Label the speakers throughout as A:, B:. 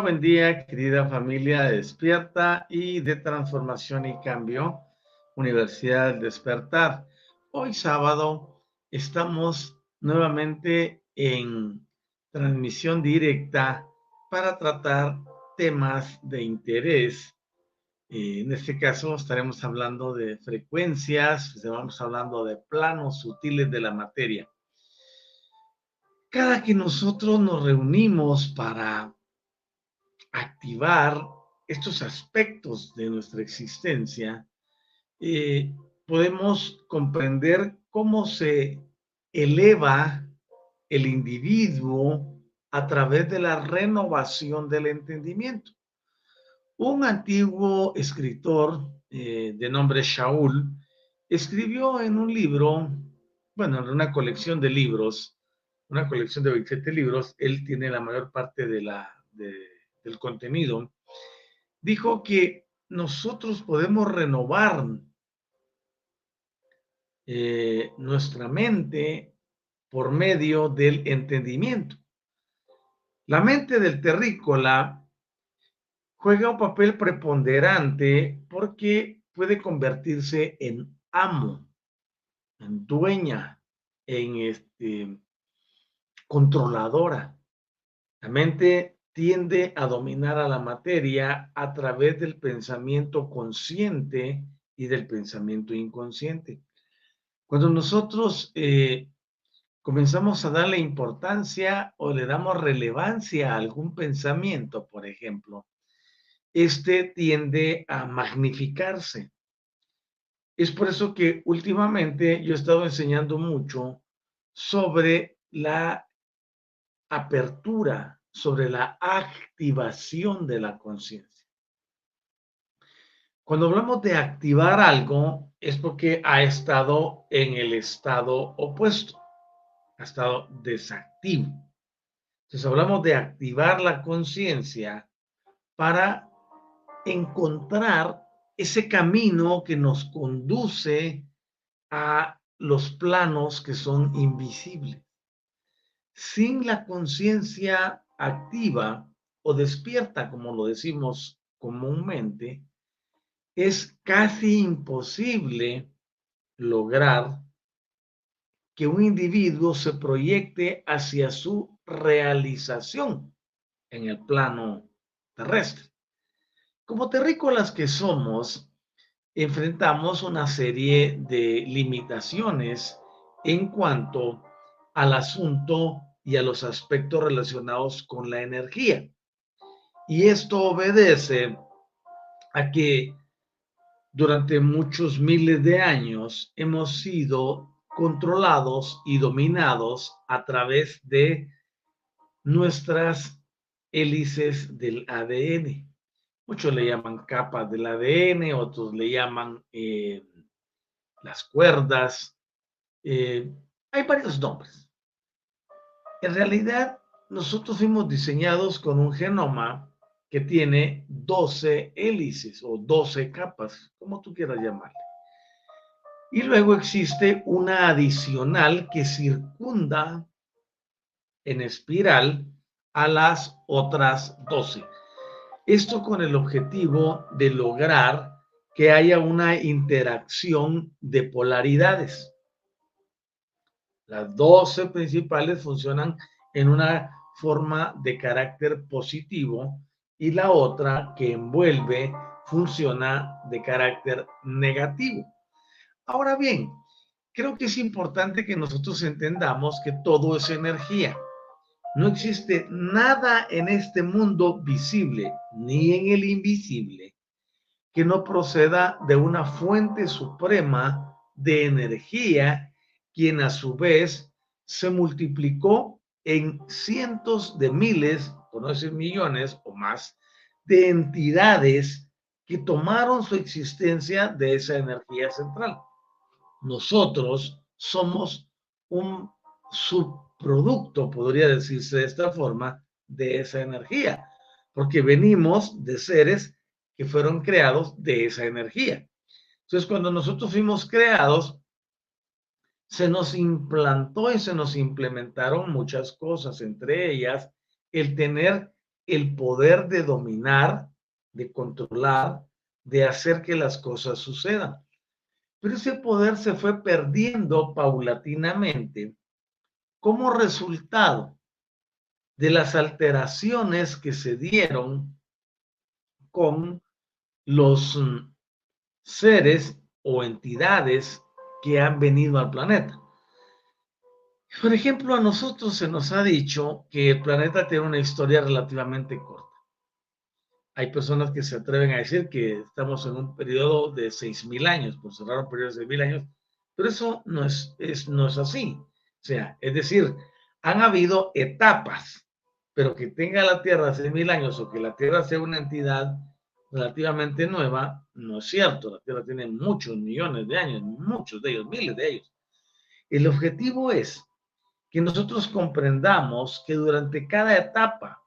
A: Buen día, querida familia Despierta y de Transformación y Cambio, Universidad del Despertar. Hoy sábado estamos nuevamente en transmisión directa para tratar temas de interés. Eh, en este caso estaremos hablando de frecuencias, estamos hablando de planos sutiles de la materia. Cada que nosotros nos reunimos para activar estos aspectos de nuestra existencia, eh, podemos comprender cómo se eleva el individuo a través de la renovación del entendimiento. Un antiguo escritor eh, de nombre Shaul escribió en un libro, bueno, en una colección de libros, una colección de 27 libros, él tiene la mayor parte de la, de, del contenido, dijo que nosotros podemos renovar eh, nuestra mente por medio del entendimiento. La mente del terrícola juega un papel preponderante porque puede convertirse en amo, en dueña, en este, controladora. La mente tiende a dominar a la materia a través del pensamiento consciente y del pensamiento inconsciente. Cuando nosotros eh, comenzamos a darle importancia o le damos relevancia a algún pensamiento, por ejemplo, este tiende a magnificarse. Es por eso que últimamente yo he estado enseñando mucho sobre la apertura sobre la activación de la conciencia. Cuando hablamos de activar algo, es porque ha estado en el estado opuesto, ha estado desactivo. Entonces hablamos de activar la conciencia para encontrar ese camino que nos conduce a los planos que son invisibles. Sin la conciencia activa o despierta, como lo decimos comúnmente, es casi imposible lograr que un individuo se proyecte hacia su realización en el plano terrestre. Como terrícolas que somos, enfrentamos una serie de limitaciones en cuanto al asunto y a los aspectos relacionados con la energía. Y esto obedece a que durante muchos miles de años hemos sido controlados y dominados a través de nuestras hélices del ADN. Muchos le llaman capas del ADN, otros le llaman eh, las cuerdas. Eh, hay varios nombres. En realidad, nosotros fuimos diseñados con un genoma que tiene 12 hélices o 12 capas, como tú quieras llamarle. Y luego existe una adicional que circunda en espiral a las otras 12. Esto con el objetivo de lograr que haya una interacción de polaridades. Las 12 principales funcionan en una forma de carácter positivo y la otra que envuelve funciona de carácter negativo. Ahora bien, creo que es importante que nosotros entendamos que todo es energía. No existe nada en este mundo visible ni en el invisible que no proceda de una fuente suprema de energía, quien a su vez se multiplicó en cientos de miles por no decir millones o más, de entidades que tomaron su existencia de esa energía central. Nosotros somos un subproducto, podría decirse de esta forma, de esa energía, porque venimos de seres que fueron creados de esa energía. Entonces, cuando nosotros fuimos creados, se nos implantó y se nos implementaron muchas cosas, entre ellas el tener el poder de dominar, de controlar, de hacer que las cosas sucedan. Pero ese poder se fue perdiendo paulatinamente como resultado de las alteraciones que se dieron con los mm, seres o entidades que han venido al planeta. Por ejemplo, a nosotros se nos ha dicho que el planeta tiene una historia relativamente corta. Hay personas que se atreven a decir que estamos en un periodo de 6.000 años, por cerrar un periodo de 6.000 años, pero eso no es, no es así. O sea, es decir, han habido etapas, pero que tenga la Tierra 6.000 años o que la Tierra sea una entidad relativamente nueva, no es cierto. La Tierra tiene muchos millones de años, muchos de ellos, miles de ellos. El objetivo es que nosotros comprendamos que durante cada etapa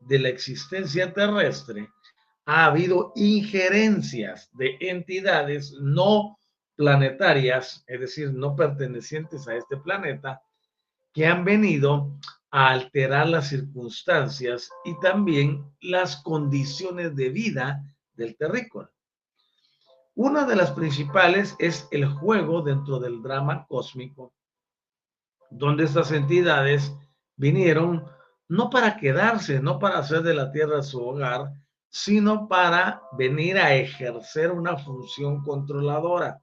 A: de la existencia terrestre ha habido injerencias de entidades no planetarias, es decir, no pertenecientes a este planeta, que han venido a alterar las circunstancias y también las condiciones de vida del terrícola. Una de las principales es el juego dentro del drama cósmico donde estas entidades vinieron no para quedarse, no para hacer de la tierra su hogar, sino para venir a ejercer una función controladora,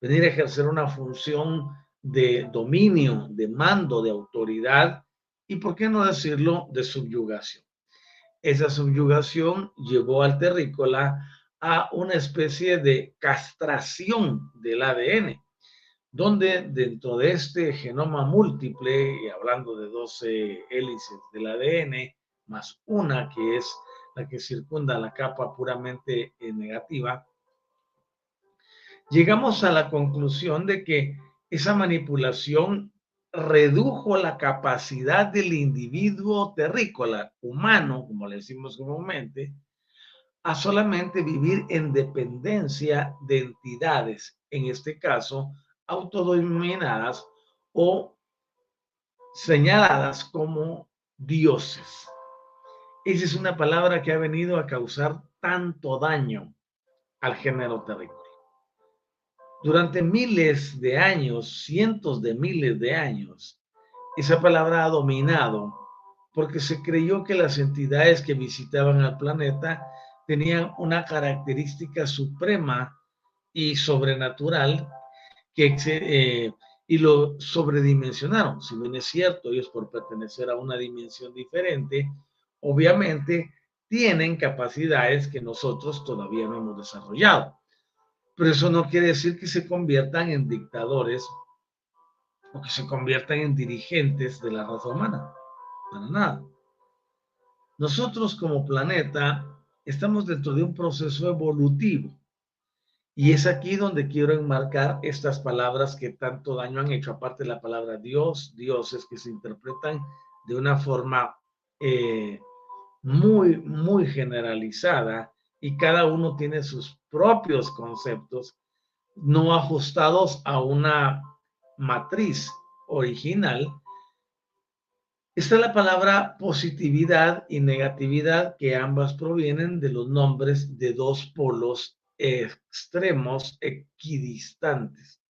A: venir a ejercer una función de dominio, de mando, de autoridad y, por qué no decirlo, de subyugación. Esa subyugación llevó al terrícola a una especie de castración del ADN donde dentro de este genoma múltiple, y hablando de 12 hélices del ADN, más una que es la que circunda la capa puramente negativa, llegamos a la conclusión de que esa manipulación redujo la capacidad del individuo terrícola, humano, como le decimos comúnmente, a solamente vivir en dependencia de entidades, en este caso, autodenominadas o señaladas como dioses. Esa es una palabra que ha venido a causar tanto daño al género terrícola. Durante miles de años, cientos de miles de años, esa palabra ha dominado porque se creyó que las entidades que visitaban al planeta tenían una característica suprema y sobrenatural que, eh, y lo sobredimensionaron. Si bien es cierto, ellos por pertenecer a una dimensión diferente, obviamente tienen capacidades que nosotros todavía no hemos desarrollado. Pero eso no quiere decir que se conviertan en dictadores o que se conviertan en dirigentes de la raza humana. Para nada. Nosotros como planeta estamos dentro de un proceso evolutivo. Y es aquí donde quiero enmarcar estas palabras que tanto daño han hecho, aparte de la palabra Dios, dioses que se interpretan de una forma eh, muy, muy generalizada y cada uno tiene sus propios conceptos no ajustados a una matriz original, está la palabra positividad y negatividad, que ambas provienen de los nombres de dos polos extremos equidistantes.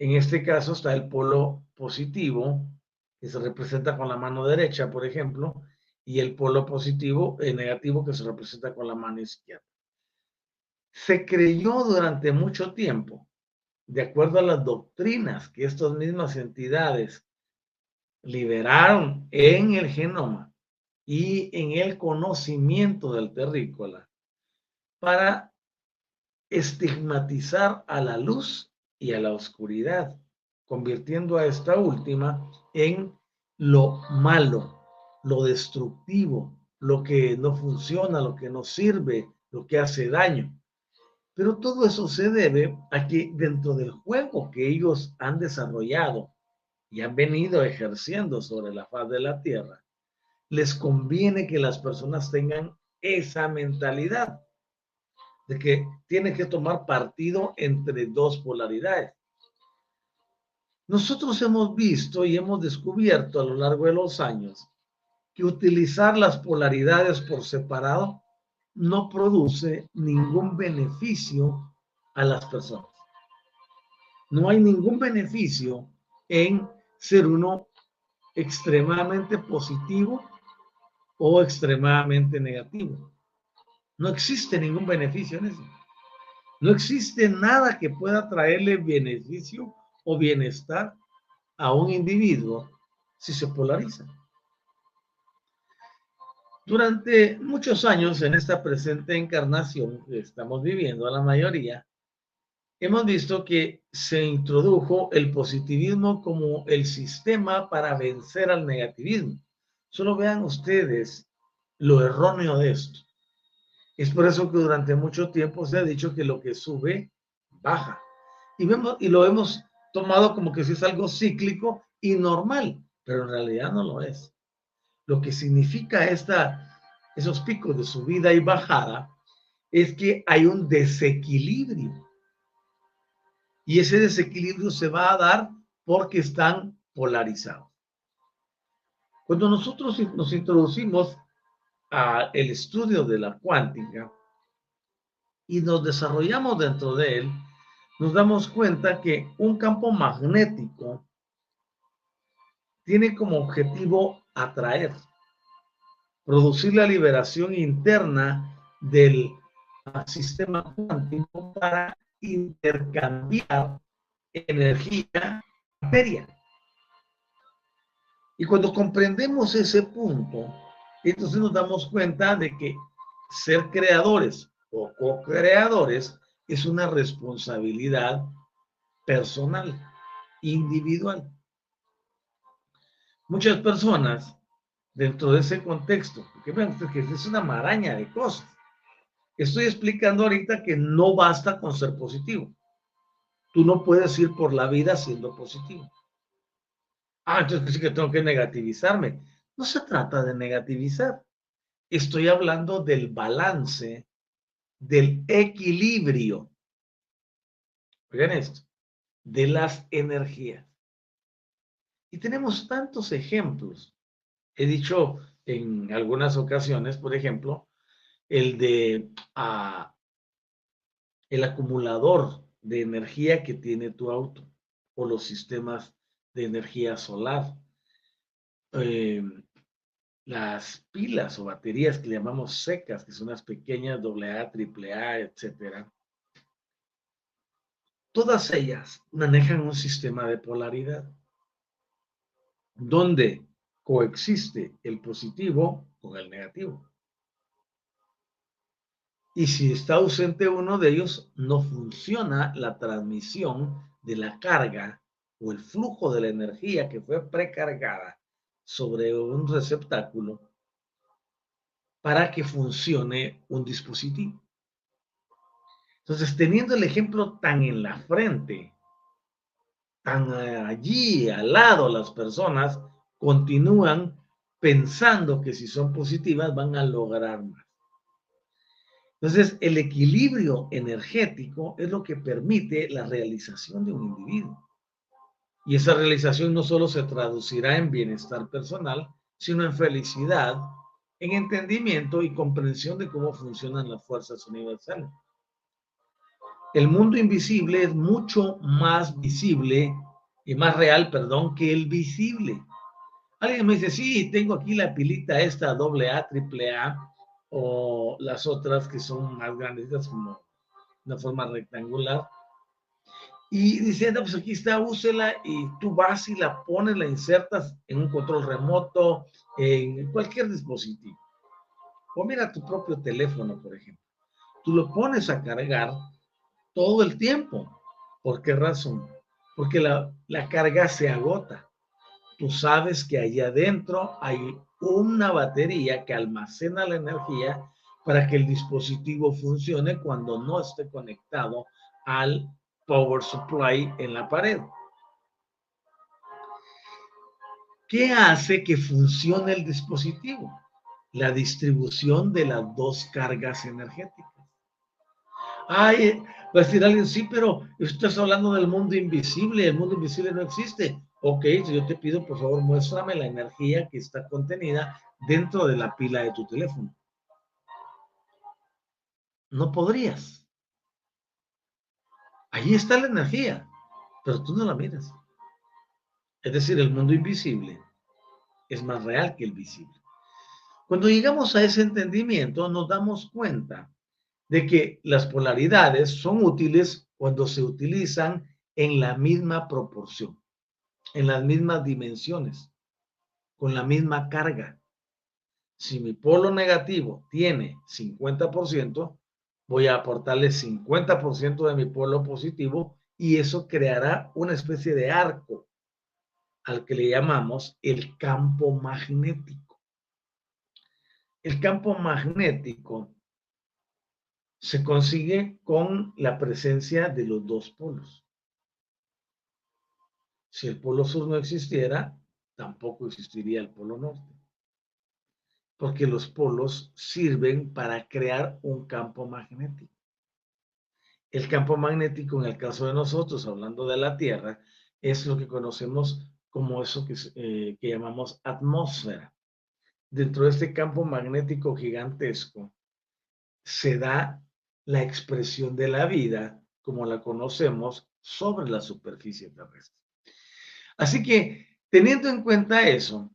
A: En este caso está el polo positivo, que se representa con la mano derecha, por ejemplo, y el polo positivo, el negativo, que se representa con la mano izquierda. Se creyó durante mucho tiempo, de acuerdo a las doctrinas que estas mismas entidades liberaron en el genoma y en el conocimiento del terrícola, para estigmatizar a la luz y a la oscuridad, convirtiendo a esta última en lo malo, lo destructivo, lo que no funciona, lo que no sirve, lo que hace daño. Pero todo eso se debe a que dentro del juego que ellos han desarrollado y han venido ejerciendo sobre la faz de la tierra, les conviene que las personas tengan esa mentalidad de que tienen que tomar partido entre dos polaridades. Nosotros hemos visto y hemos descubierto a lo largo de los años que utilizar las polaridades por separado no produce ningún beneficio a las personas. No hay ningún beneficio en ser uno extremadamente positivo o extremadamente negativo. No existe ningún beneficio en eso. No existe nada que pueda traerle beneficio o bienestar a un individuo si se polariza. Durante muchos años en esta presente encarnación que estamos viviendo, a la mayoría, hemos visto que se introdujo el positivismo como el sistema para vencer al negativismo. Solo vean ustedes lo erróneo de esto. Es por eso que durante mucho tiempo se ha dicho que lo que sube, baja. Y, vemos, y lo hemos tomado como que si es algo cíclico y normal, pero en realidad no lo es lo que significa esta, esos picos de subida y bajada es que hay un desequilibrio. Y ese desequilibrio se va a dar porque están polarizados. Cuando nosotros nos introducimos al estudio de la cuántica y nos desarrollamos dentro de él, nos damos cuenta que un campo magnético tiene como objetivo atraer, producir la liberación interna del sistema cuántico para intercambiar energía materia. Y cuando comprendemos ese punto, entonces nos damos cuenta de que ser creadores o co-creadores es una responsabilidad personal, individual muchas personas dentro de ese contexto, porque vean que es una maraña de cosas. Estoy explicando ahorita que no basta con ser positivo. Tú no puedes ir por la vida siendo positivo. Ah, entonces sí que tengo que negativizarme. No se trata de negativizar. Estoy hablando del balance, del equilibrio. Oigan esto, de las energías. Y tenemos tantos ejemplos. He dicho en algunas ocasiones, por ejemplo, el de ah, el acumulador de energía que tiene tu auto o los sistemas de energía solar. Em, las pilas o baterías que llamamos secas, que son las pequeñas AA, AAA, etcétera. Todas ellas manejan un sistema de polaridad donde coexiste el positivo con el negativo. Y si está ausente uno de ellos, no funciona la transmisión de la carga o el flujo de la energía que fue precargada sobre un receptáculo para que funcione un dispositivo. Entonces, teniendo el ejemplo tan en la frente, tan allí al lado las personas, continúan pensando que si son positivas van a lograr más. Entonces, el equilibrio energético es lo que permite la realización de un individuo. Y esa realización no solo se traducirá en bienestar personal, sino en felicidad, en entendimiento y comprensión de cómo funcionan las fuerzas universales. El mundo invisible es mucho más visible y más real, perdón, que el visible. Alguien me dice, sí, tengo aquí la pilita esta doble A, triple A, o las otras que son más grandes, como una forma rectangular. Y diciendo, pues aquí está, úsela y tú vas y la pones, la insertas en un control remoto, en cualquier dispositivo. O mira tu propio teléfono, por ejemplo. Tú lo pones a cargar todo el tiempo. ¿Por qué razón? Porque la, la carga se agota. Tú sabes que allá adentro hay una batería que almacena la energía para que el dispositivo funcione cuando no esté conectado al power supply en la pared. ¿Qué hace que funcione el dispositivo? La distribución de las dos cargas energéticas. Ay, va a decir alguien, sí, pero estás hablando del mundo invisible, el mundo invisible no existe. Ok, yo te pido, por favor, muéstrame la energía que está contenida dentro de la pila de tu teléfono. No podrías. Ahí está la energía, pero tú no la miras. Es decir, el mundo invisible es más real que el visible. Cuando llegamos a ese entendimiento, nos damos cuenta de que las polaridades son útiles cuando se utilizan en la misma proporción en las mismas dimensiones, con la misma carga. Si mi polo negativo tiene 50%, voy a aportarle 50% de mi polo positivo y eso creará una especie de arco al que le llamamos el campo magnético. El campo magnético se consigue con la presencia de los dos polos. Si el polo sur no existiera, tampoco existiría el polo norte. Porque los polos sirven para crear un campo magnético. El campo magnético, en el caso de nosotros, hablando de la Tierra, es lo que conocemos como eso que, eh, llamamos atmósfera. Dentro de este campo magnético gigantesco se da la expresión de la vida como la conocemos sobre la superficie terrestre. Así que, teniendo en cuenta eso,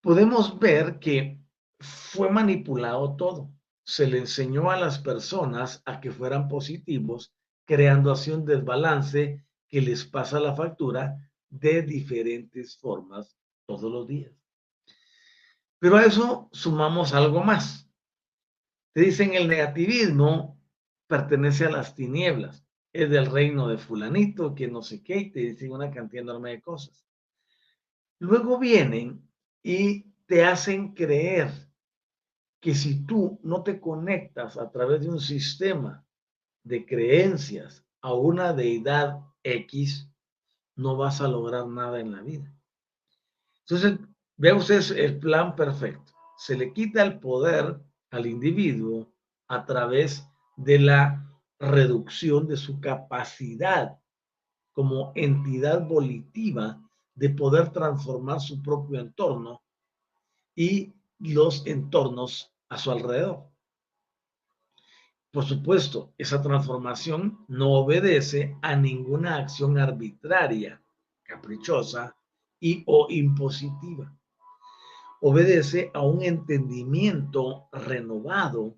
A: podemos ver que fue manipulado todo. Se le enseñó a las personas a que fueran positivos, creando así un desbalance que les pasa la factura de diferentes formas todos los días. Pero a eso sumamos algo más. Te dicen el negativismo pertenece a las tinieblas es del reino de fulanito, que no sé qué, y te dicen una cantidad enorme de cosas. Luego vienen y te hacen creer que si tú no te conectas a través de un sistema de creencias a una deidad X, no vas a lograr nada en la vida. Entonces, vea ustedes el plan perfecto. Se le quita el poder al individuo a través de la reducción de su capacidad como entidad volitiva de poder transformar su propio entorno y los entornos a su alrededor. Por supuesto, esa transformación no obedece a ninguna acción arbitraria, caprichosa y o impositiva. Obedece a un entendimiento renovado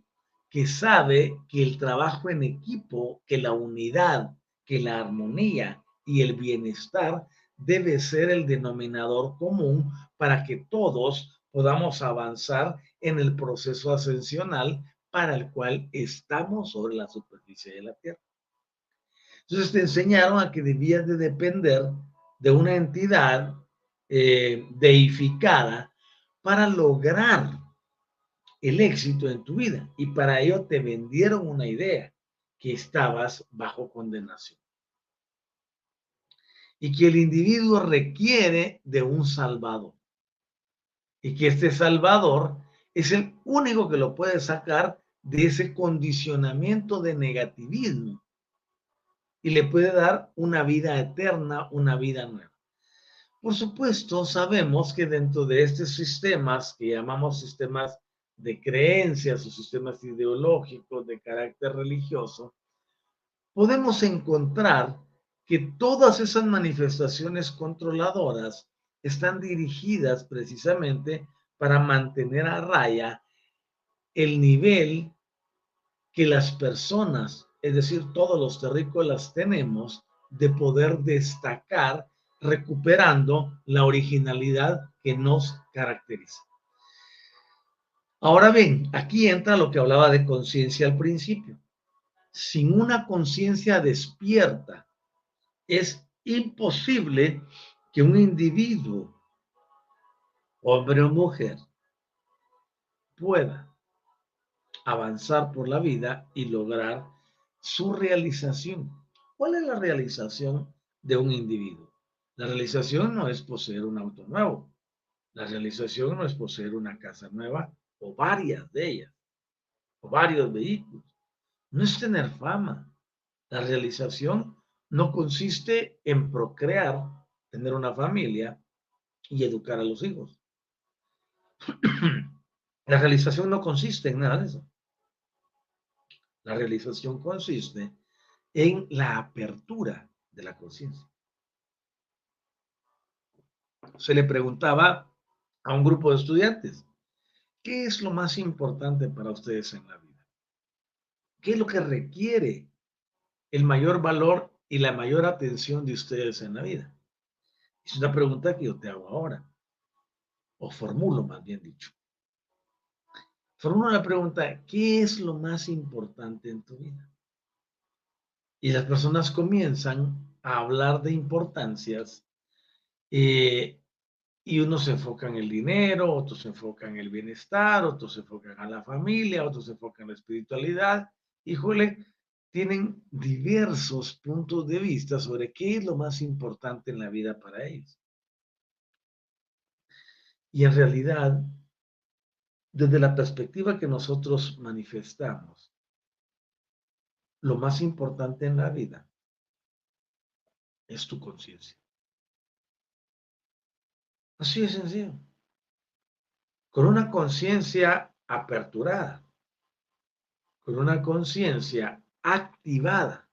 A: que sabe que el trabajo en equipo, que la unidad, que la armonía y el bienestar debe ser el denominador común para que todos podamos avanzar en el proceso ascensional para el cual estamos sobre la superficie de la Tierra. Entonces te enseñaron a que debías de depender de una entidad eh, deificada para lograr el éxito en tu vida. Y para ello te vendieron una idea, que estabas bajo condenación. Y que el individuo requiere de un salvador. Y que este salvador es el único que lo puede sacar de ese condicionamiento de negativismo y le puede dar una vida eterna, una vida nueva. Por supuesto, sabemos que dentro de estos sistemas que llamamos sistemas de creencias o sistemas ideológicos de carácter religioso, podemos encontrar que todas esas manifestaciones controladoras están dirigidas precisamente para mantener a raya el nivel que las personas, es decir, todos los terrícolas tenemos de poder destacar recuperando la originalidad que nos caracteriza. Ahora bien, aquí entra lo que hablaba de conciencia al principio. Sin una conciencia despierta, es imposible que un individuo, hombre o mujer, pueda avanzar por la vida y lograr su realización. ¿Cuál es la realización de un individuo? La realización no es poseer un auto nuevo. La realización no es poseer una casa nueva o varias de ellas, o varios vehículos. No es tener fama. La realización no consiste en procrear, tener una familia y educar a los hijos. La realización no consiste en nada de eso. La realización consiste en la apertura de la conciencia. Se le preguntaba a un grupo de estudiantes, ¿qué es lo más importante para ustedes en la vida? ¿Qué es lo que requiere el mayor valor y la mayor atención de ustedes en la vida? Es una pregunta que yo te hago ahora, o formulo más bien dicho. Formulo la pregunta, ¿qué es lo más importante en tu vida? Y las personas comienzan a hablar de importancias eh, y unos se enfocan en el dinero, otros se enfocan en el bienestar, otros se enfocan en la familia, otros se enfocan en la espiritualidad. Híjole, tienen diversos puntos de vista sobre qué es lo más importante en la vida para ellos. Y en realidad, desde la perspectiva que nosotros manifestamos, lo más importante en la vida es tu conciencia. Así de sencillo. Con una conciencia aperturada, con una conciencia activada,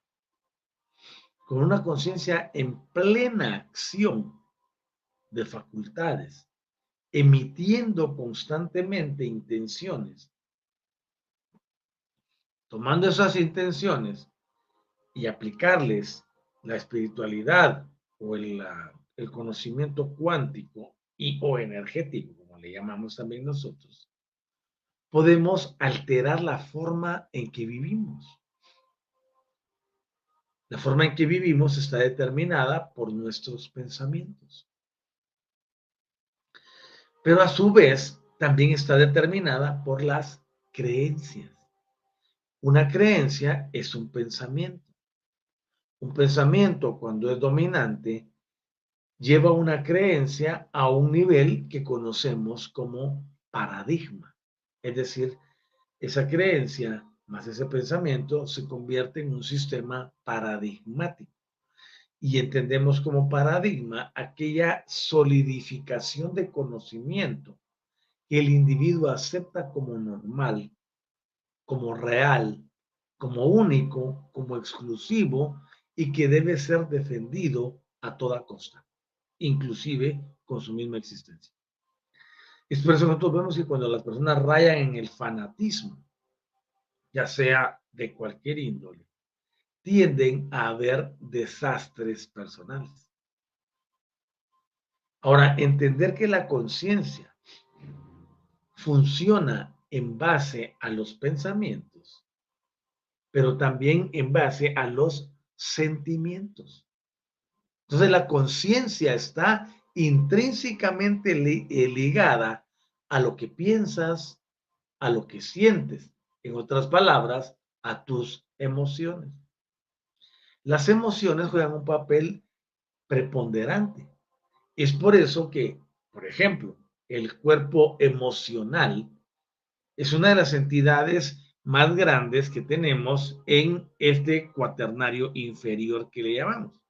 A: con una conciencia en plena acción de facultades, emitiendo constantemente intenciones, tomando esas intenciones y aplicarles la espiritualidad o el, el conocimiento cuántico y o energético, como le llamamos también nosotros, podemos alterar la forma en que vivimos. La forma en que vivimos está determinada por nuestros pensamientos. Pero a su vez también está determinada por las creencias. Una creencia es un pensamiento. Un pensamiento cuando es dominante lleva una creencia a un nivel que conocemos como paradigma. Es decir, esa creencia más ese pensamiento se convierte en un sistema paradigmático. Y entendemos como paradigma aquella solidificación de conocimiento que el individuo acepta como normal, como real, como único, como exclusivo y que debe ser defendido a toda costa inclusive con su misma existencia. Es por eso nosotros vemos que cuando las personas rayan en el fanatismo, ya sea de cualquier índole, tienden a haber desastres personales. Ahora, entender que la conciencia funciona en base a los pensamientos, pero también en base a los sentimientos. Entonces la conciencia está intrínsecamente eh, ligada a lo que piensas, a lo que sientes, en otras palabras, a tus emociones. Las emociones juegan un papel preponderante. Es por eso que, por ejemplo, el cuerpo emocional es una de las entidades más grandes que tenemos en este cuaternario inferior que le llamamos.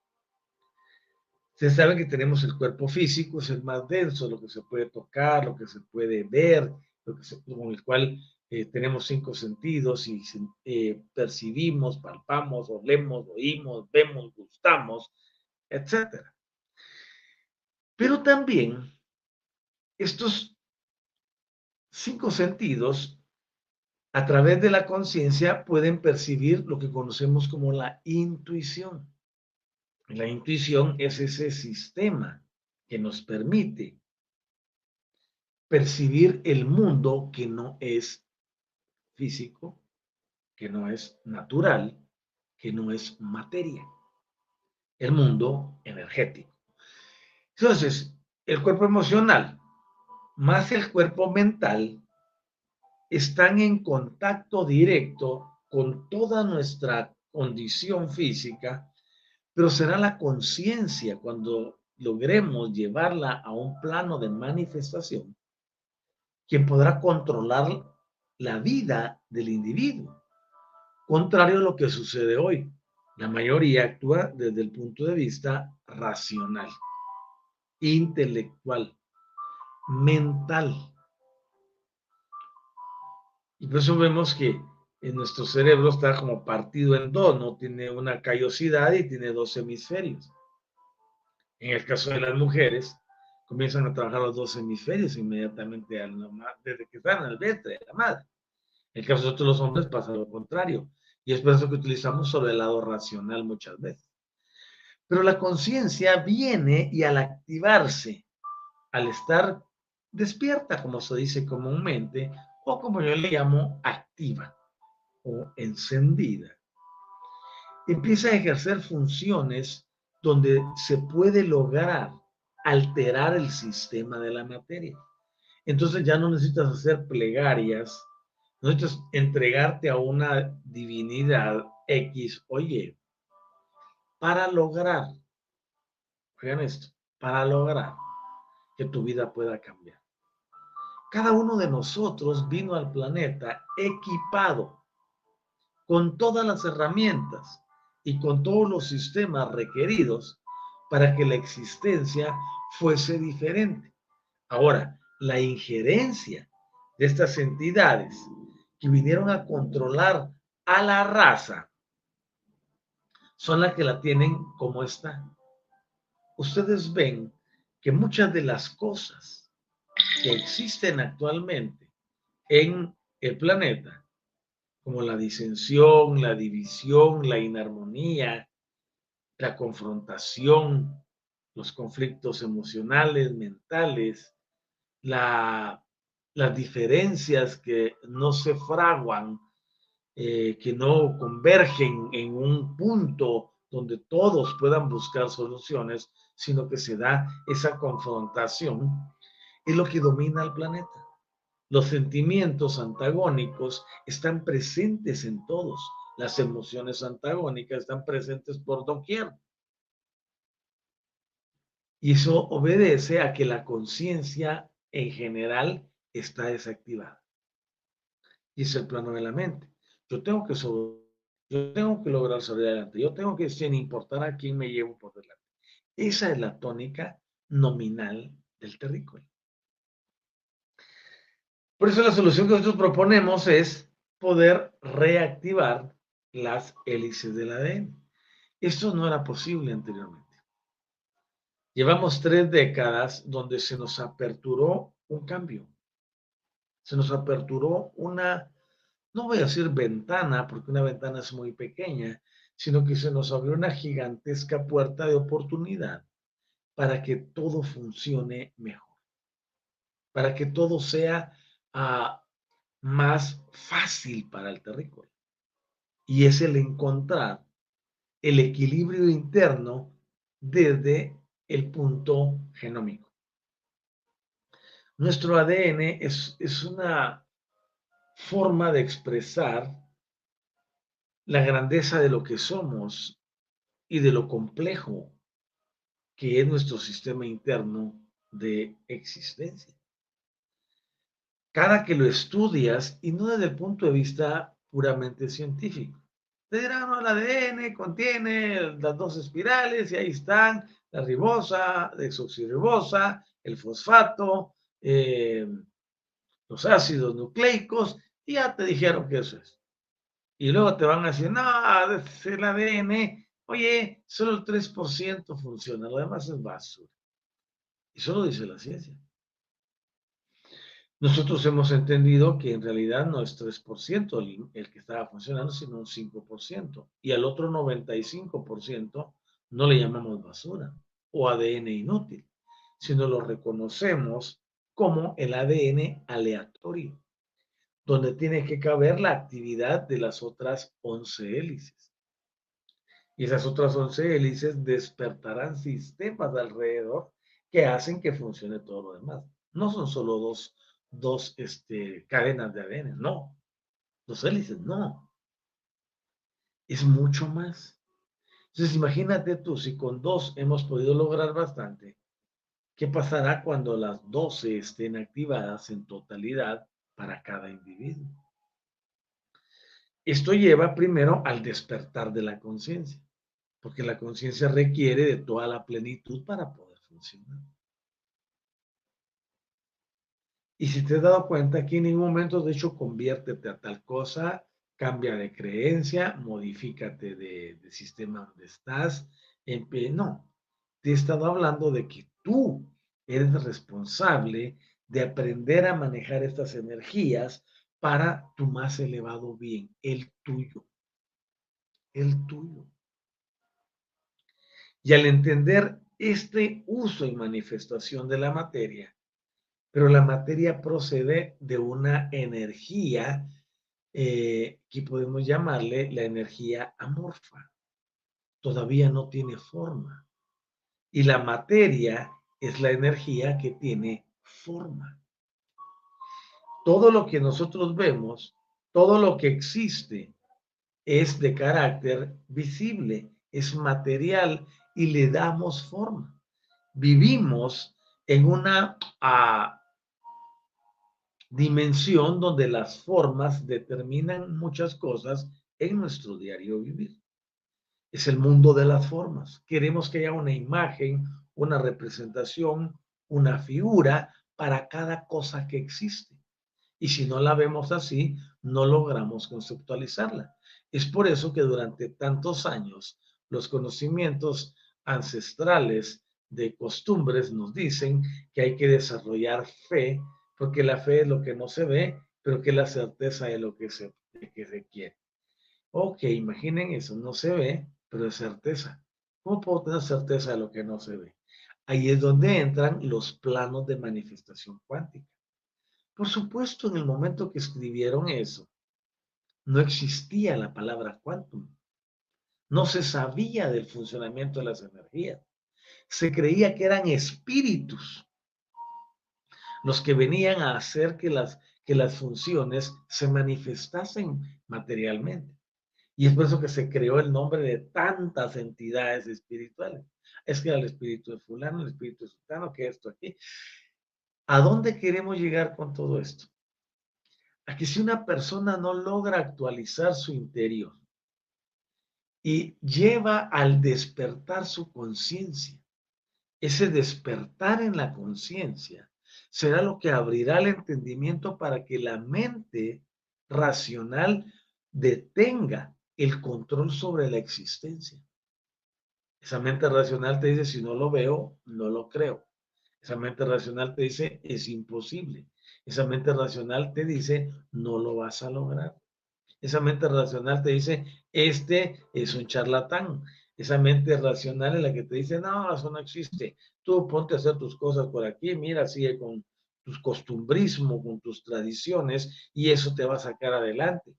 A: Se sabe que tenemos el cuerpo físico, es el más denso, lo que se puede tocar, lo que se puede ver, lo que con el cual eh, tenemos cinco sentidos y eh, percibimos, palpamos, olemos, oímos, vemos, gustamos, etc. Pero también estos cinco sentidos, a través de la conciencia, pueden percibir lo que conocemos como la intuición. La intuición es ese sistema que nos permite percibir el mundo que no es físico, que no es natural, que no es materia, el mundo energético. Entonces, el cuerpo emocional más el cuerpo mental están en contacto directo con toda nuestra condición física pero será la conciencia cuando logremos llevarla a un plano de manifestación quien podrá controlar la vida del individuo. Contrario a lo que sucede hoy, la mayoría actúa desde el punto de vista racional, intelectual, mental. Y por vemos que en nuestro cerebro está como partido en dos, no tiene una callosidad y tiene dos hemisferios. En el caso de las mujeres, comienzan a trabajar los dos hemisferios inmediatamente desde que están el vientre de la madre. En el caso de los hombres pasa lo contrario. Y es por eso que utilizamos sobre el lado racional muchas veces. Pero la conciencia viene y al activarse, al estar despierta, como se dice comúnmente, o como yo le llamo activa encendida, empieza a ejercer funciones donde se puede lograr alterar el sistema de la materia. Entonces ya no necesitas hacer plegarias, no necesitas entregarte a una divinidad X, oye, para lograr, vean esto, para lograr que tu vida pueda cambiar. Cada uno de nosotros vino al planeta equipado con todas las herramientas y con todos los sistemas requeridos para que la existencia fuese diferente. Ahora, la injerencia de estas entidades que vinieron a controlar a la raza son las que la tienen como está. Ustedes ven que muchas de las cosas que existen actualmente en el planeta como la disensión, la división, la inarmonía, la confrontación, los conflictos emocionales, mentales, las diferencias que no se fraguan, eh, que no convergen en un punto donde todos puedan buscar soluciones, sino que se da esa confrontación, es lo que domina al planeta. Los sentimientos antagónicos están presentes en todos. Las emociones antagónicas están presentes por doquier. Y eso obedece a que la conciencia en general está desactivada. Y es el plano de la mente. Yo tengo que yo tengo que lograr salir adelante. Yo tengo que, sin importar a quién me llevo por delante. Esa es la tónica nominal del terrícola. Por eso la solución que nosotros proponemos es poder reactivar las hélices del ADN. Esto no era posible anteriormente. Llevamos tres décadas donde se nos aperturó un cambio. Se nos aperturó una, no voy a decir ventana, porque una ventana es muy pequeña, sino que se nos abrió una gigantesca puerta de oportunidad para que todo funcione mejor, para que todo sea más fácil para el terrícola. Y es el encontrar el equilibrio interno desde el punto genómico. Nuestro ADN es, es una forma de expresar la grandeza de lo que somos y de lo complejo que es nuestro sistema interno de existencia. Cada que lo estudias, y no desde el punto de vista puramente científico, te dirán, no, el ADN contiene las dos espirales y ahí están la ribosa, la desoxirribosa, el fosfato, eh, los ácidos nucleicos, y ya te dijeron que eso es. Y luego te van a decir, no, es el ADN, oye, solo el 3% funciona, lo demás es basura. Y eso lo dice la ciencia. Nosotros hemos entendido que en realidad no es 3% el, el que estaba funcionando, sino un 5%. Y al otro 95% no le llamamos basura o ADN inútil, sino lo reconocemos como el ADN aleatorio, donde tiene que caber la actividad de las otras 11 hélices. Y esas otras 11 hélices despertarán sistemas alrededor que hacen que funcione todo lo demás. No son solo dos, dos este, cadenas de ADN, no. Dos hélices, no. Es mucho más. Entonces imagínate tú, si con dos hemos podido lograr bastante, ¿qué pasará cuando las 12 estén activadas en totalidad para cada individuo? Esto lleva primero al despertar de la conciencia, porque la conciencia requiere de toda la plenitud para poder funcionar. Y si te has dado cuenta, aquí en ningún momento, de hecho, conviértete a tal cosa, cambia de creencia, modifícate de, sistema donde estás. En, no, te he estado hablando de que tú eres responsable de aprender a manejar estas energías para tu más elevado bien, el tuyo. El tuyo. Y al entender este uso y manifestación de la materia, pero la materia procede de una energía eh, que podemos llamarle la energía amorfa. Todavía no tiene forma. Y la materia es la energía que tiene forma. Todo lo que nosotros vemos, todo lo que existe, es de carácter visible, es material y le damos forma. Vivimos en una ah, dimensión donde las formas determinan muchas cosas en nuestro diario vivir. Es el mundo de las formas. Queremos que haya una imagen, una representación, una figura para cada cosa que existe. Y si no la vemos así, no logramos conceptualizarla. Es por eso que durante tantos años los conocimientos ancestrales de costumbres nos dicen que hay que desarrollar fe porque la fe es lo que no se ve, pero que la certeza es lo que se, que se quiere. Ok, imaginen eso, no se ve, pero es certeza. ¿Cómo puedo tener certeza de lo que no se ve? Ahí es donde entran los planos de manifestación cuántica. Por supuesto, en el momento que escribieron eso, no existía la palabra quantum. No se sabía del funcionamiento de las energías. Se creía que eran espíritus los que venían a hacer que las, que las funciones se manifestasen materialmente. Y es por eso que se creó el nombre de tantas entidades espirituales. Es que era el espíritu de fulano, el espíritu de sultano, que esto aquí. ¿A dónde queremos llegar con todo esto? A que si una persona no logra actualizar su interior y lleva al despertar su conciencia, ese despertar en la conciencia será lo que abrirá el entendimiento para que la mente racional detenga el control sobre la existencia. Esa mente racional te dice, si no lo veo, no lo creo. Esa mente racional te dice, es imposible. Esa mente racional te dice, no lo vas a lograr. Esa mente racional te dice, este es un charlatán. Esa mente racional es la que te dice, no, eso no existe tú ponte a hacer tus cosas por aquí, mira, sigue con tu costumbrismo, con tus tradiciones, y eso te va a sacar adelante.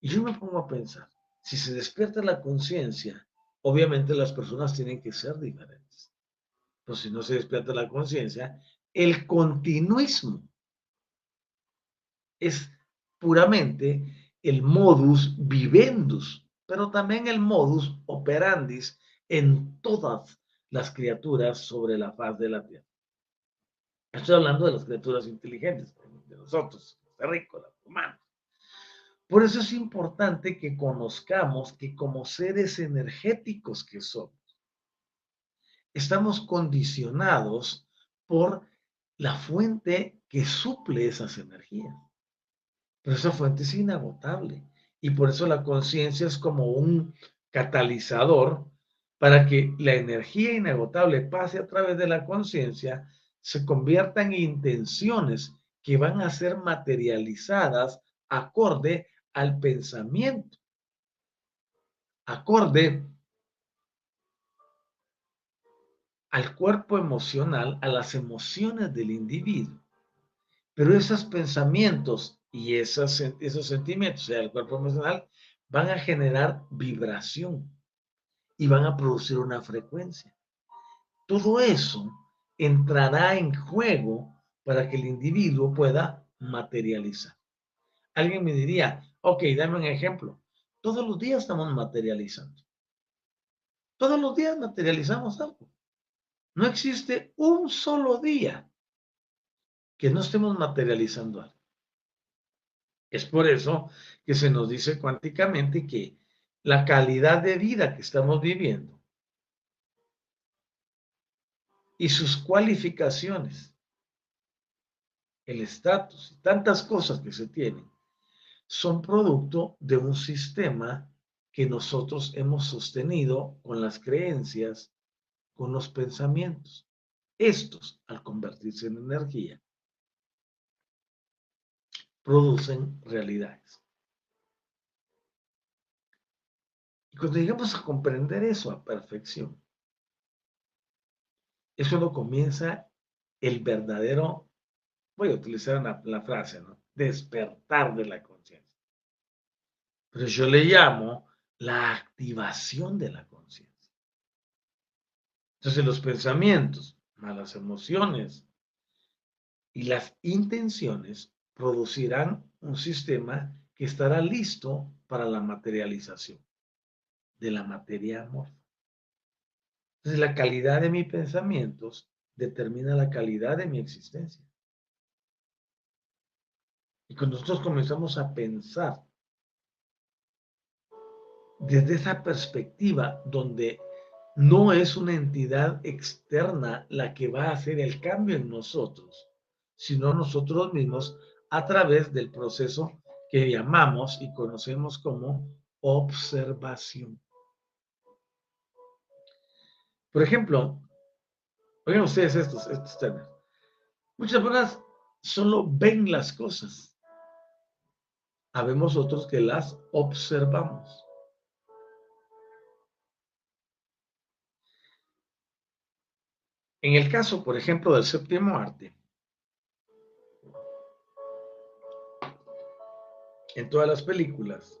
A: Y yo me pongo a pensar, si se despierta la conciencia, obviamente las personas tienen que ser diferentes. Pero si no se despierta la conciencia, el continuismo es puramente el modus vivendus, pero también el modus operandis en todas las criaturas sobre la faz de la tierra. Estoy hablando de las criaturas inteligentes, de nosotros, terrícolas, humanos. Por eso es importante que conozcamos que como seres energéticos que somos, estamos condicionados por la fuente que suple esas energías. Pero esa fuente es inagotable y por eso la conciencia es como un catalizador para que la energía inagotable pase a través de la conciencia, se convierta en intenciones que van a ser materializadas acorde al pensamiento, acorde al cuerpo emocional, a las emociones del individuo. Pero esos pensamientos y esos, esos sentimientos, o sea, el cuerpo emocional, van a generar vibración y van a producir una frecuencia. Todo eso entrará en juego para que el individuo pueda materializar. Alguien me diría, ok, dame un ejemplo. Todos los días estamos materializando. Todos los días materializamos algo. No existe un solo día que no estemos materializando algo. Es por eso que se nos dice cuánticamente que la calidad de vida que estamos viviendo y sus cualificaciones, el estatus y tantas cosas que se tienen, son producto de un sistema que nosotros hemos sostenido con las creencias, con los pensamientos. Estos, al convertirse en energía, producen realidades. Y cuando llegamos a comprender eso a perfección, es cuando comienza el verdadero, voy a utilizar la frase, ¿no? Despertar de la conciencia. Pero yo le llamo la activación de la conciencia. Entonces los pensamientos, malas emociones y las intenciones producirán un sistema que estará listo para la materialización de la materia amor. Entonces, la calidad de mis pensamientos determina la calidad de mi existencia. Y cuando nosotros comenzamos a pensar desde esa perspectiva donde no es una entidad externa la que va a hacer el cambio en nosotros, sino nosotros mismos a través del proceso que llamamos y conocemos como observación. Por ejemplo, oigan ustedes estos, estos temas. Muchas personas solo ven las cosas. Habemos otros que las observamos. En el caso, por ejemplo, del séptimo arte, en todas las películas,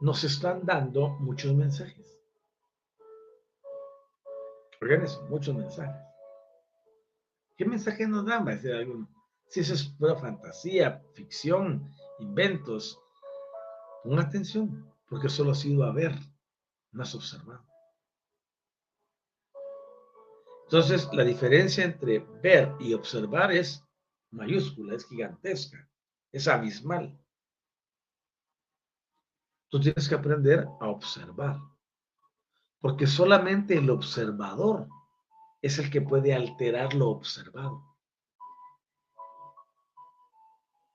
A: nos están dando muchos mensajes. Oigan eso, muchos mensajes. ¿Qué mensaje nos dan? Va a decir alguno. Si es pura fantasía, ficción, inventos, pon atención, porque solo has ido a ver, no has observado. Entonces, la diferencia entre ver y observar es mayúscula, es gigantesca, es abismal. Tú tienes que aprender a observar, porque solamente el observador es el que puede alterar lo observado.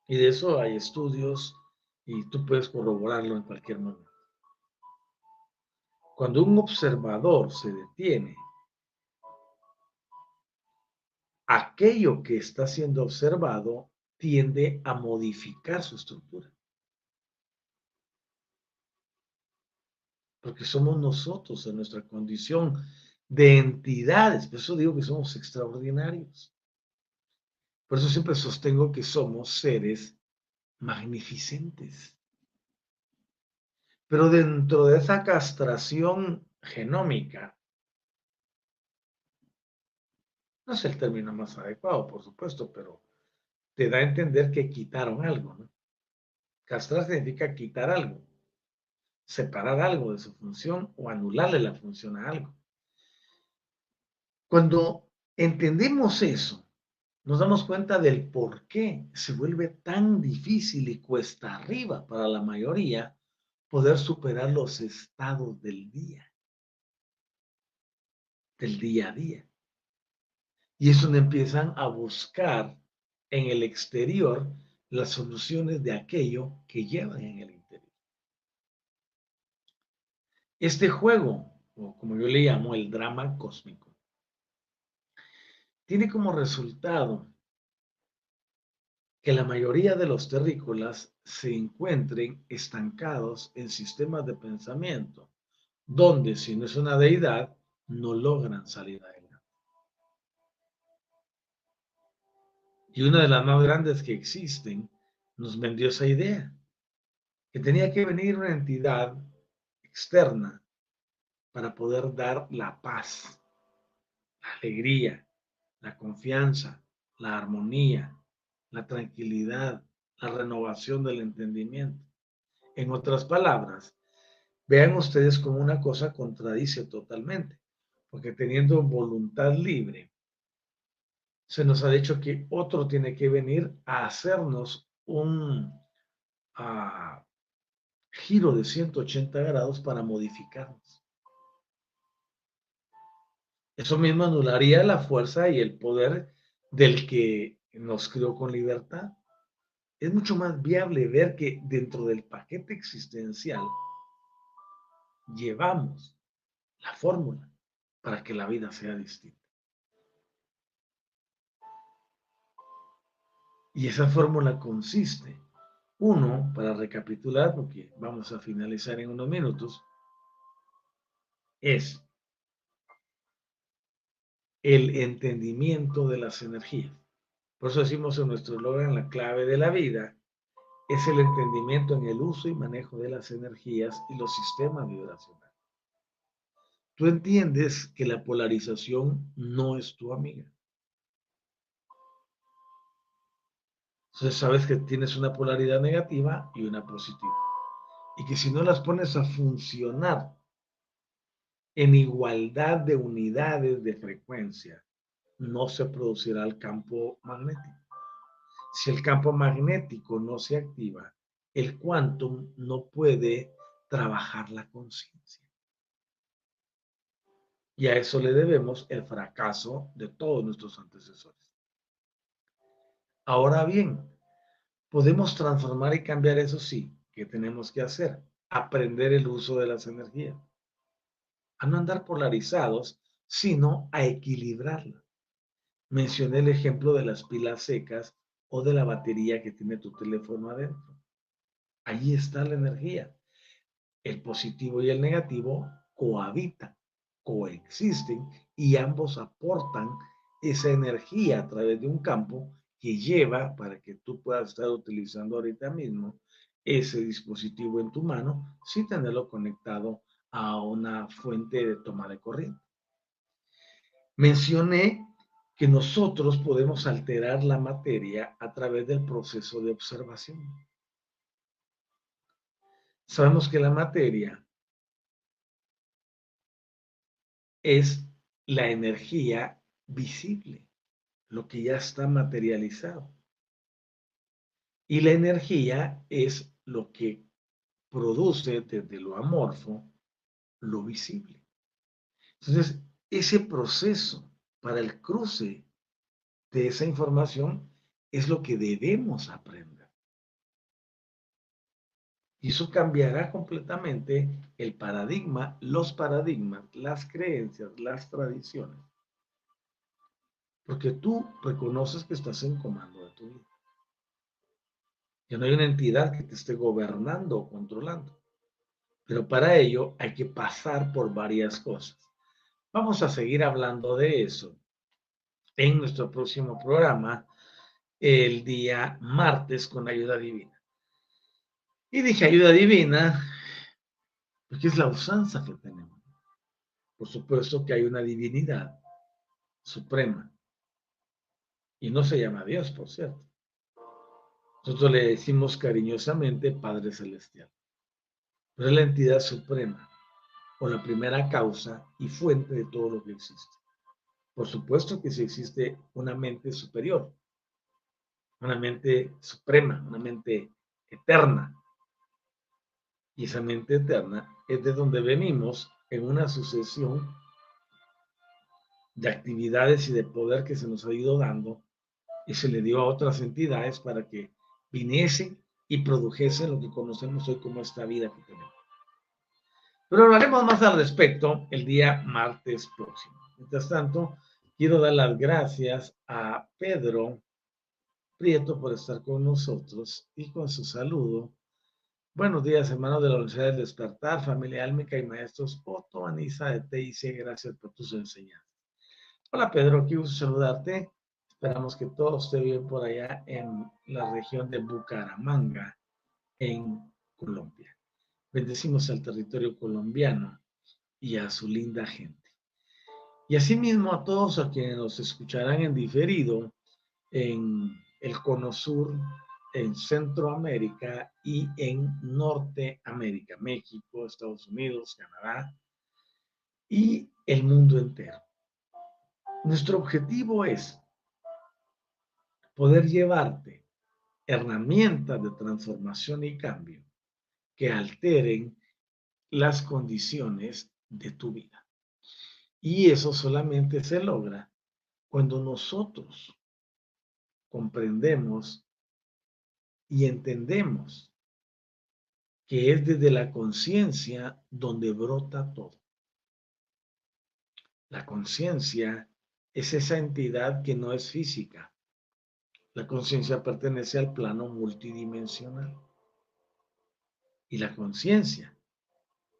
A: Y de eso hay estudios y tú puedes corroborarlo en cualquier momento. Cuando un observador se detiene, aquello que está siendo observado tiende a modificar su estructura. Porque somos nosotros en nuestra condición de entidades. Por eso digo que somos extraordinarios. Por eso siempre sostengo que somos seres magnificentes. Pero dentro de esa castración genómica, no es el término más adecuado, por supuesto, pero te da a entender que quitaron algo. ¿no? Castrar significa quitar algo, separar algo de su función o anularle la función a algo. Cuando entendemos eso, nos damos cuenta del por qué se vuelve tan difícil y cuesta arriba para la mayoría poder superar los estados del día, del día a día. Y es donde empiezan a buscar en el exterior las soluciones de aquello que llevan en el interior. Este juego, o como yo le llamo el drama cósmico, tiene como resultado que la mayoría de los terrícolas se encuentren estancados en sistemas de pensamiento, donde si no es una deidad, no logran salir adelante. Y una de las más grandes que existen nos vendió esa idea, que tenía que venir una entidad externa para poder dar la paz, la alegría, la confianza, la armonía, la tranquilidad, la renovación del entendimiento. En otras palabras, vean ustedes como una cosa contradice totalmente, porque teniendo voluntad libre, se nos ha dicho que otro tiene que venir a hacernos un ah, giro de 180 grados para modificarnos. Eso mismo anularía la fuerza y el poder del que nos creó con libertad. Es mucho más viable ver que dentro del paquete existencial llevamos la fórmula para que la vida sea distinta. Y esa fórmula consiste, uno, para recapitular, porque vamos a finalizar en unos minutos, es el entendimiento de las energías. Por eso decimos en nuestro eslogan, la clave de la vida es el entendimiento en el uso y manejo de las energías y los sistemas vibracionales. Tú entiendes que la polarización no es tu amiga. Entonces sabes que tienes una polaridad negativa y una positiva. Y que si no las pones a funcionar en igualdad de unidades de frecuencia, no se producirá el campo magnético. Si el campo magnético no se activa, el quantum no puede trabajar la conciencia. Y a eso le debemos el fracaso de todos nuestros antecesores. Ahora bien, podemos transformar y cambiar eso sí, ¿qué tenemos que hacer? Aprender el uso de las energías. A no andar polarizados, sino a equilibrarla. Mencioné el ejemplo de las pilas secas o de la batería que tiene tu teléfono adentro. Allí está la energía. El positivo y el negativo cohabitan, coexisten y ambos aportan esa energía a través de un campo que lleva para que tú puedas estar utilizando ahorita mismo ese dispositivo en tu mano sin tenerlo conectado a una fuente de toma de corriente. Mencioné que nosotros podemos alterar la materia a través del proceso de observación. Sabemos que la materia es la energía visible lo que ya está materializado. Y la energía es lo que produce desde lo amorfo lo visible. Entonces, ese proceso para el cruce de esa información es lo que debemos aprender. Y eso cambiará completamente el paradigma, los paradigmas, las creencias, las tradiciones porque tú reconoces que estás en comando de tu vida. Que no hay una entidad que te esté gobernando o controlando. Pero para ello hay que pasar por varias cosas. Vamos a seguir hablando de eso en nuestro próximo programa el día martes con ayuda divina. Y dije ayuda divina, porque es la usanza que tenemos. Por supuesto que hay una divinidad suprema. Y no se llama Dios, por cierto. Nosotros le decimos cariñosamente Padre Celestial. Pero es la entidad suprema, o la primera causa y fuente de todo lo que existe. Por supuesto que si existe una mente superior, una mente suprema, una mente eterna. Y esa mente eterna es de donde venimos en una sucesión de actividades y de poder que se nos ha ido dando y se le dio a otras entidades para que viniesen y produjesen lo que conocemos hoy como esta vida que tenemos. Pero hablaremos más al respecto el día martes próximo. Mientras tanto, quiero dar las gracias a Pedro Prieto por estar con nosotros y con su saludo. Buenos días, hermanos de la Universidad del Despertar, familia álmica y maestros Otto, Anisa de TIC, gracias por tus enseñanzas. Hola Pedro, quiero saludarte. Esperamos que todo esté bien por allá en la región de Bucaramanga, en Colombia. Bendecimos al territorio colombiano y a su linda gente. Y asimismo a todos a quienes nos escucharán en diferido en el Cono Sur, en Centroamérica y en Norteamérica, México, Estados Unidos, Canadá y el mundo entero. Nuestro objetivo es poder llevarte herramientas de transformación y cambio que alteren las condiciones de tu vida. Y eso solamente se logra cuando nosotros comprendemos y entendemos que es desde la conciencia donde brota todo. La conciencia es esa entidad que no es física. La conciencia pertenece al plano multidimensional. Y la conciencia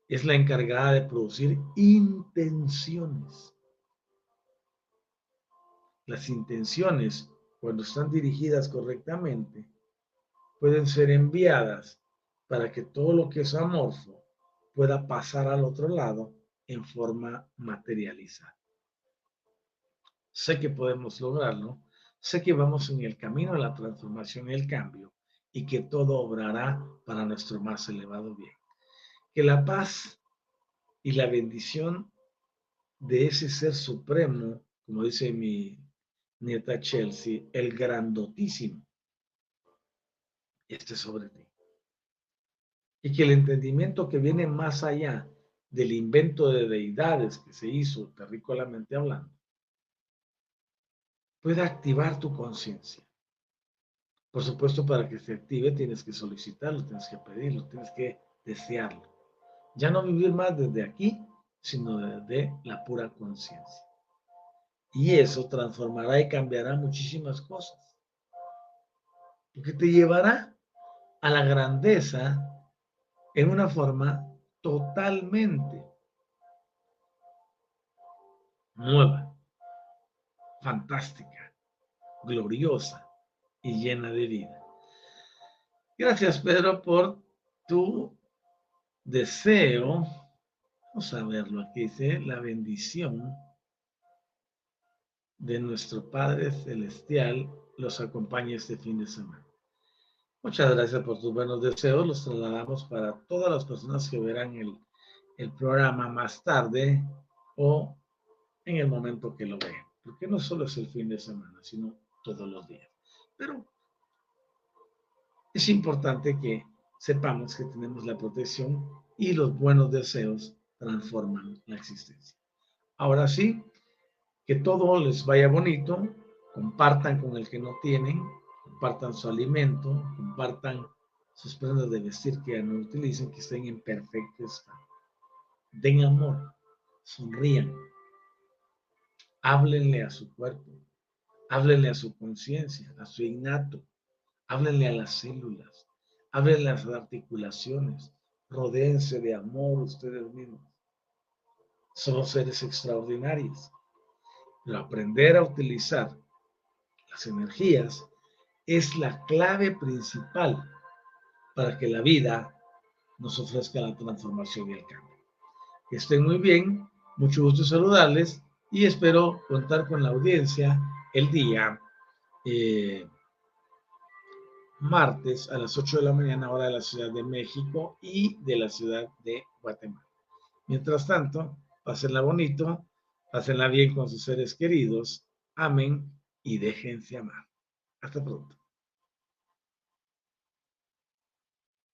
A: es la encargada de producir intenciones. Las intenciones, cuando están dirigidas correctamente, pueden ser enviadas para que todo lo que es amorfo pueda pasar al otro lado en forma materializada sé que podemos lograrlo, sé que vamos en el camino de la transformación y el cambio y que todo obrará para nuestro más elevado bien. Que la paz y la bendición de ese ser supremo, como dice mi nieta Chelsea, el grandotísimo, esté sobre ti. Y que el entendimiento que viene más allá del invento de deidades que se hizo terrícolamente hablando, puede activar tu conciencia. Por supuesto, para que se active tienes que solicitarlo, tienes que pedirlo, tienes que desearlo. Ya no vivir más desde aquí, sino desde la pura conciencia. Y eso transformará y cambiará muchísimas cosas. Porque te llevará a la grandeza en una forma totalmente nueva, fantástica gloriosa y llena de vida. Gracias, Pedro, por tu deseo. Vamos a verlo aquí, dice la bendición de nuestro Padre Celestial los acompañe este fin de semana. Muchas gracias por tus buenos deseos. Los trasladamos para todas las personas que verán el, el programa más tarde o en el momento que lo vean. Porque no solo es el fin de semana, sino todos los días. Pero es importante que sepamos que tenemos la protección y los buenos deseos transforman la existencia. Ahora sí, que todo les vaya bonito, compartan con el que no tienen, compartan su alimento, compartan sus prendas de vestir que ya no utilicen, que estén en perfecto estado. Den amor, sonrían, háblenle a su cuerpo, Háblenle a su conciencia, a su innato. Háblenle a las células. Háblenle a las articulaciones. Rodéense de amor ustedes mismos. Somos seres extraordinarios. Pero aprender a utilizar las energías es la clave principal para que la vida nos ofrezca la transformación y el cambio. Que estén muy bien, mucho gusto saludarles y espero contar con la audiencia el día eh, martes a las 8 de la mañana hora de la Ciudad de México y de la Ciudad de Guatemala. Mientras tanto, pásenla bonito, pásenla bien con sus seres queridos, amen y déjense amar. Hasta pronto.